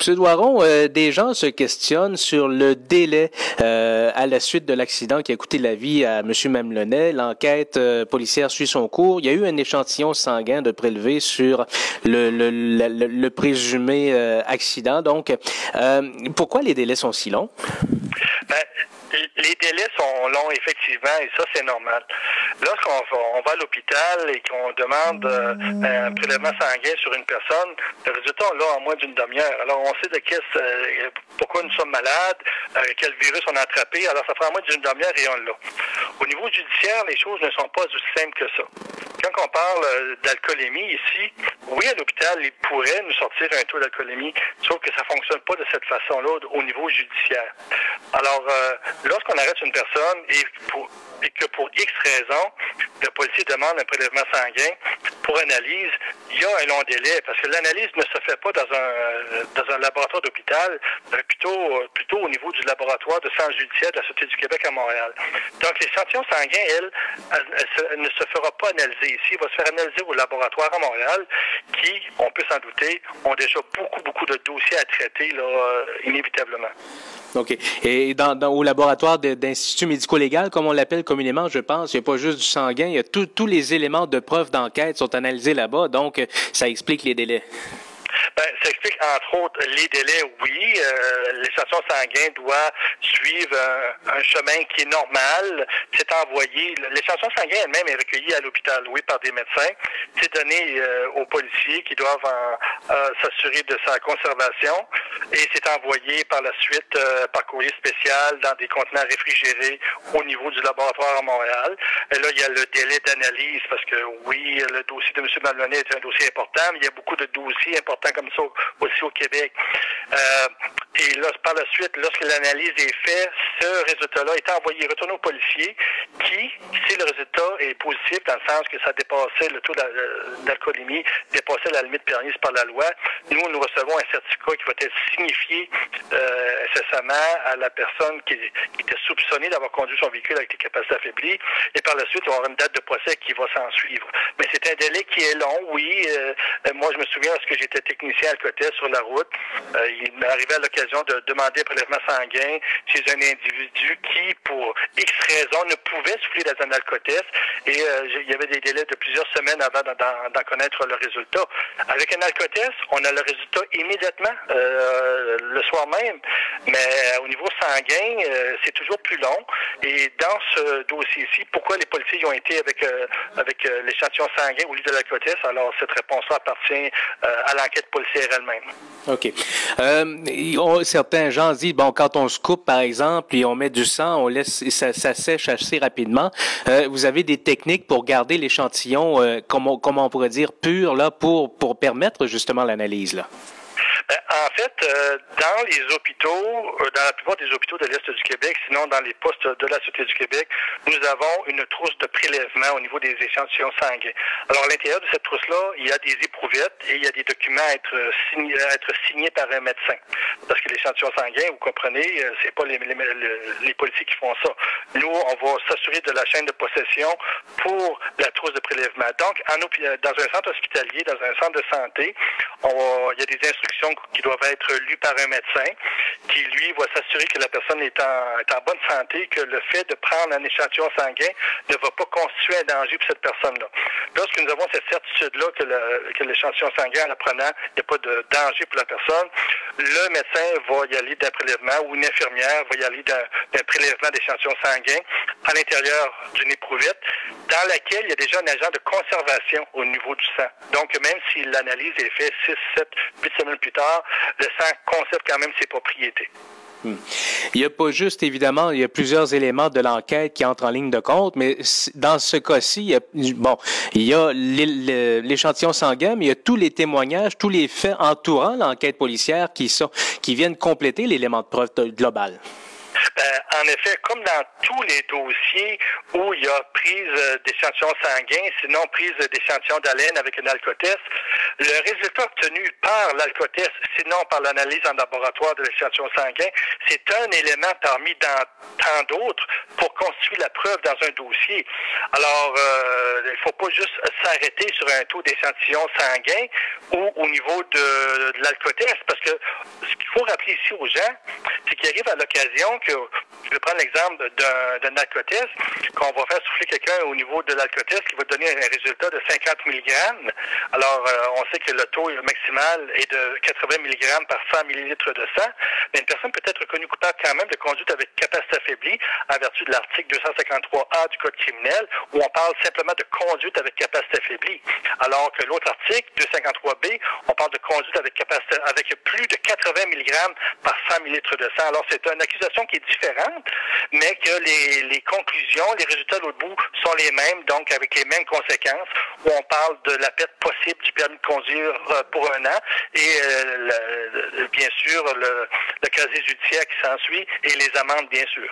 Monsieur Doiron, euh, des gens se questionnent sur le délai euh, à la suite de l'accident qui a coûté la vie à M. Mamelonnet. L'enquête euh, policière suit son cours. Il y a eu un échantillon sanguin de prélevé sur le, le, le, le présumé accident. Donc, pourquoi les délais sont si longs? Ben, les délais sont longs, effectivement, et ça, c'est normal. Lorsqu'on on va à l'hôpital et qu'on demande euh, un prélèvement sanguin sur une personne, le résultat, on l'a en moins d'une demi-heure. Alors, on sait de quest euh, pourquoi nous sommes malades, euh, quel virus on a attrapé. Alors, ça prend en moins d'une demi-heure et on l'a. Au niveau judiciaire, les choses ne sont pas aussi simples que ça. Quand on parle d'alcoolémie ici, oui, à l'hôpital, il pourrait nous sortir un taux d'alcoolémie, sauf que ça fonctionne pas de cette façon-là au niveau judiciaire. Alors, lorsqu'on arrête une personne et, et que pour X raisons, le policier demande un prélèvement sanguin pour analyse, il y a un long délai parce que l'analyse ne se fait pas dans un dans un laboratoire d'hôpital, mais plutôt plutôt au niveau du laboratoire de sciences judiciaires de la Société du Québec à Montréal. Donc l'échantillon sanguin, elle, elle, ne se fera pas analyser ici, il va se faire analyser au laboratoire à Montréal, qui, on peut s'en douter, ont déjà beaucoup beaucoup de dossiers à traiter là, euh, inévitablement. OK. Et au laboratoire d'institut médico-légal, comme on l'appelle communément, je pense, il n'y a pas juste du sanguin, il y a tous les éléments de preuve d'enquête sont analysés là-bas, donc ça explique les délais. Ben, explique entre autres les délais, oui. Euh, l'échantillon sanguin doit suivre un, chemin qui est normal. C'est envoyé. L'échantillon sanguin elle-même est recueilli à l'hôpital, oui, par des médecins. C'est donné euh, aux policiers qui doivent euh, s'assurer de sa conservation et c'est envoyé par la suite euh, par courrier spécial dans des contenants réfrigérés au niveau du laboratoire à Montréal. Et là, il y a le délai d'analyse parce que oui, le dossier de M. Maloney est un dossier important, mais il y a beaucoup de dossiers importants comme ça aussi au Québec. Euh, et là, par la suite, lorsque l'analyse est faite, ce résultat-là est envoyé, retourné aux policiers qui, si le résultat est positif, dans le sens que ça dépassait le taux d'alcoolémie, dépassait la limite permise par la loi, nous, nous recevons un certificat qui va être signifié euh, incessamment à la personne qui, était soupçonnée d'avoir conduit son véhicule avec des capacités affaiblies. Et par la suite, y avoir une date de procès qui va s'en suivre. Mais c'est un délai qui est long, oui. Euh, moi, je me souviens, lorsque j'étais technicien à côté sur la route, euh, il arrivé à l'occasion de demander un prélèvement sanguin chez un individu qui, pour X raisons, ne pouvait souffler dans un alcotest. Et euh, il y avait des délais de plusieurs semaines avant d'en connaître le résultat. Avec un alcotest, on a le résultat immédiatement, euh, le soir même. Mais au niveau sanguin, c'est toujours plus long. Et dans ce dossier-ci, pourquoi les policiers ont été avec, avec l'échantillon sanguin au lieu de l'alcotest? Alors, cette réponse-là appartient à l'enquête policière elle-même. OK. Certains gens disent, bon, quand on se coupe, par exemple, et on met du sang, on laisse, ça, sèche assez rapidement. Euh, vous avez des techniques pour garder l'échantillon, euh, comment, comment on pourrait dire, pur, là, pour, pour permettre justement l'analyse, là? Ben, en fait, euh, dans les hôpitaux, euh, dans la plupart des hôpitaux de l'Est du Québec, sinon dans les postes de la Société du Québec, nous avons une trousse de prélèvement au niveau des échantillons sanguins. Alors, à l'intérieur de cette trousse-là, il y a des éprouvettes et il y a des documents à être signés, à être signés par un médecin. Parce que l'échantillon sanguin, vous comprenez, euh, c'est pas les, les, policiers qui font ça. Nous, on va s'assurer de la chaîne de possession pour la trousse de prélèvement. Donc, en, dans un centre hospitalier, dans un centre de santé, il y a des instructions qui doivent être lues par un médecin qui, lui, va s'assurer que la personne est en, est en, bonne santé, que le fait de prendre un échantillon sanguin ne va pas constituer un danger pour cette personne-là. Lorsque nous avons cette certitude-là que l'échantillon sanguin, en la prenant, il n'y a pas de danger pour la personne, le médecin va y aller d'un prélèvement ou une infirmière va y aller d'un prélèvement d'échantillon sanguin à l'intérieur d'une éprouvette dans laquelle il y a déjà un agent de conservation au niveau du sang. Donc, même si l'analyse est faite 6, 7, 8 semaines plus tard, le sang conserve quand même ses propriétés. Hmm. Il n'y a pas juste, évidemment, il y a plusieurs éléments de l'enquête qui entrent en ligne de compte, mais dans ce cas-ci, il y a, bon, il y a l'échantillon sanguin, mais il y a tous les témoignages, tous les faits entourant l'enquête policière qui sont, qui viennent compléter l'élément de preuve global. En effet, comme dans tous les dossiers où il y a prise euh, d'échantillons sanguins, sinon prise d'échantillons d'haleine avec un alcotest, le résultat obtenu par l'alcotest, sinon par l'analyse en laboratoire de l'échantillon sanguin, c'est un élément parmi dans tant d'autres pour constituer la preuve dans un dossier. Alors, euh, il ne faut pas juste s'arrêter sur un taux d'échantillon sanguin ou au niveau de, de parce que rappeler ici aux gens, c'est qu'il arrive à l'occasion que, je vais prendre l'exemple d'un alcotest, qu'on va faire souffler quelqu'un au niveau de l'alcotest qui va donner un résultat de 50 mg. Alors, on sait que le taux maximal est de 80 mg par 100 ml de sang, mais une personne peut être reconnue coupable quand même de conduite avec capacité affaiblie en vertu de l'article 253A du Code criminel, où on parle simplement de conduite avec capacité affaiblie. Alors que l'autre article, 253B, on parle de conduite avec capacité, avec plus de 80 mg par 100 ml de sang. Alors, c'est une accusation qui est différente, mais que les, conclusions, les résultats de l'autre bout sont les mêmes, donc avec les mêmes conséquences, où on parle de la perte possible du permis de conduire euh, pour un an et euh, bien sûr le, le casier judiciaire qui s'ensuit et les amendes, bien sûr.